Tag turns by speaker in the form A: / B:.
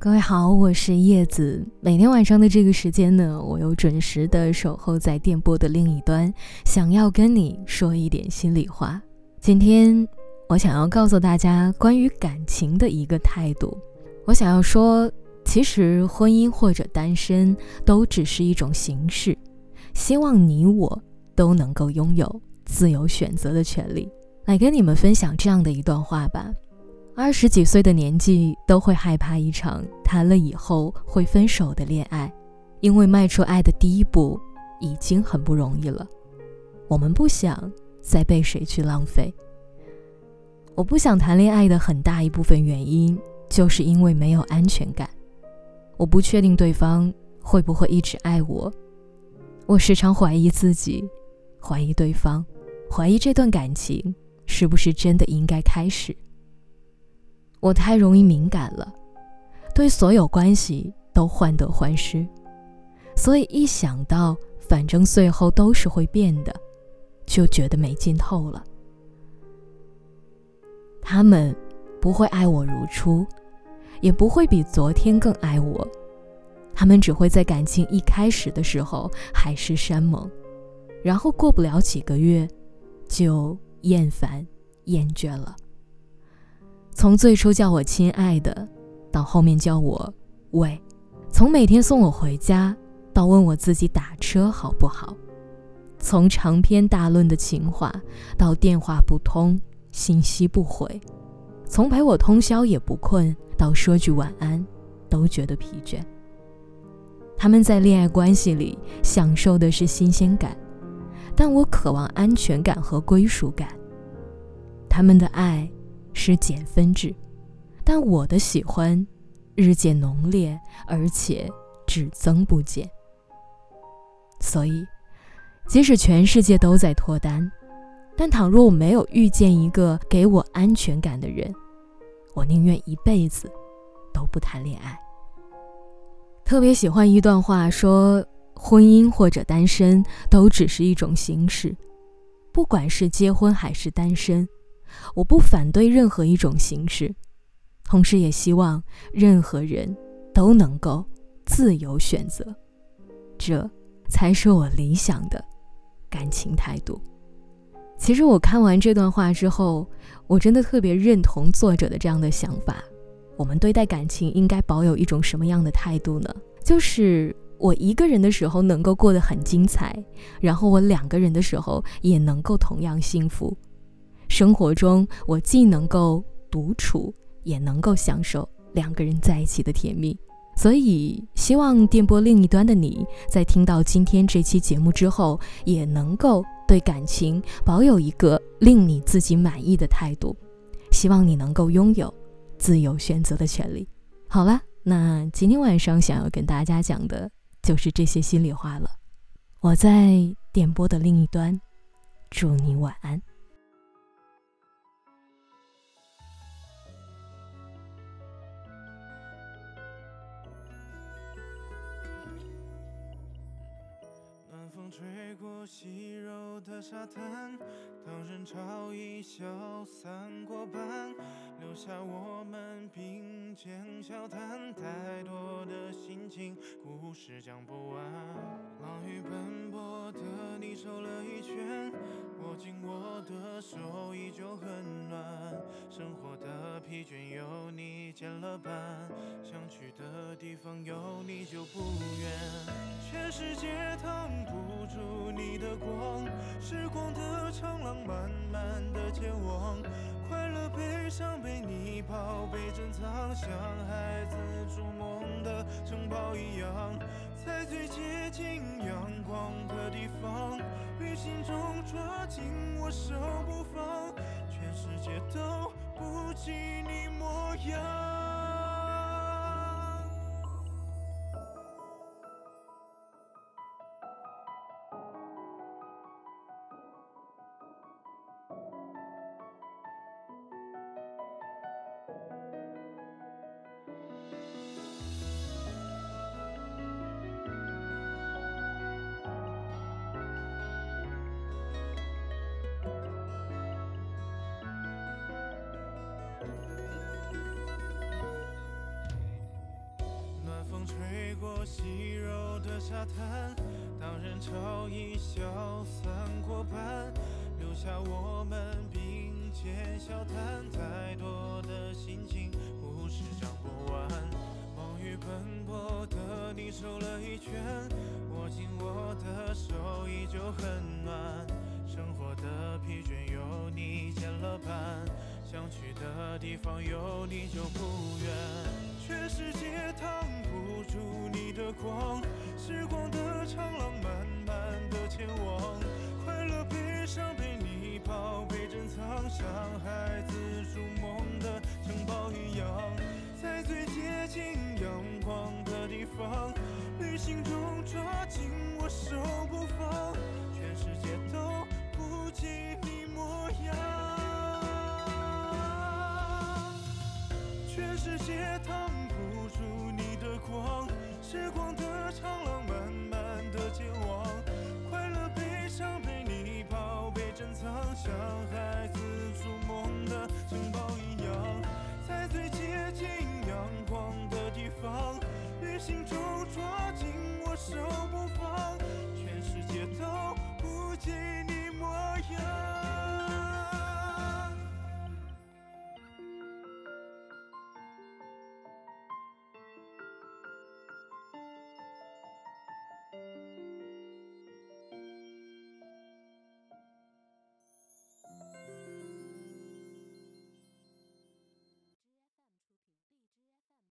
A: 各位好，我是叶子。每天晚上的这个时间呢，我又准时的守候在电波的另一端，想要跟你说一点心里话。今天我想要告诉大家关于感情的一个态度。我想要说，其实婚姻或者单身都只是一种形式，希望你我都能够拥有自由选择的权利。来跟你们分享这样的一段话吧。二十几岁的年纪都会害怕一场谈了以后会分手的恋爱，因为迈出爱的第一步已经很不容易了。我们不想再被谁去浪费。我不想谈恋爱的很大一部分原因，就是因为没有安全感。我不确定对方会不会一直爱我，我时常怀疑自己，怀疑对方，怀疑这段感情是不是真的应该开始。我太容易敏感了，对所有关系都患得患失，所以一想到反正最后都是会变的，就觉得没劲透了。他们不会爱我如初，也不会比昨天更爱我，他们只会在感情一开始的时候海誓山盟，然后过不了几个月，就厌烦厌倦了。从最初叫我亲爱的，到后面叫我喂；从每天送我回家，到问我自己打车好不好；从长篇大论的情话，到电话不通、信息不回；从陪我通宵也不困，到说句晚安都觉得疲倦。他们在恋爱关系里享受的是新鲜感，但我渴望安全感和归属感。他们的爱。是减分制，但我的喜欢日渐浓烈，而且只增不减。所以，即使全世界都在脱单，但倘若我没有遇见一个给我安全感的人，我宁愿一辈子都不谈恋爱。特别喜欢一段话，说婚姻或者单身都只是一种形式，不管是结婚还是单身。我不反对任何一种形式，同时也希望任何人都能够自由选择，这才是我理想的感情态度。其实我看完这段话之后，我真的特别认同作者的这样的想法。我们对待感情应该保有一种什么样的态度呢？就是我一个人的时候能够过得很精彩，然后我两个人的时候也能够同样幸福。生活中，我既能够独处，也能够享受两个人在一起的甜蜜。所以，希望电波另一端的你在听到今天这期节目之后，也能够对感情保有一个令你自己满意的态度。希望你能够拥有自由选择的权利。好了，那今天晚上想要跟大家讲的就是这些心里话了。我在电波的另一端，祝你晚安。
B: 吹过细柔的沙滩，当人潮已消散过半，留下我们并肩笑谈，太多情，故事讲不完。忙于奔波的你瘦了一圈，握紧我的手依旧很暖。生活的疲倦有你减了半，想去的地方有你就不远。全世界挡不住你的光，时光的长廊慢慢的健忘，快珍藏，像孩子筑梦的城堡一样，在最接近阳光的地方，于心中抓紧我手不放，全世界都不及你模样。细柔的沙滩，当人潮已消散过半，留下我们并肩笑谈。再多的心情不是讲不完，风雨奔波的你瘦了一圈，握紧我的手依旧很暖。生活的疲倦有你减了半，想去的地方有你就不光，时光的长廊慢慢的前往，快乐悲伤被你抱被珍藏，像孩子筑梦的城堡一样，在最接近阳光的地方，旅行中抓紧我手不放，全世界都不及你模样，全世界挡不住你的光，时光的长廊慢慢的前往，快乐悲伤被你抱被珍藏，像孩子筑梦的城堡一样，在最接近阳光的地方，旅行中抓紧我手不放，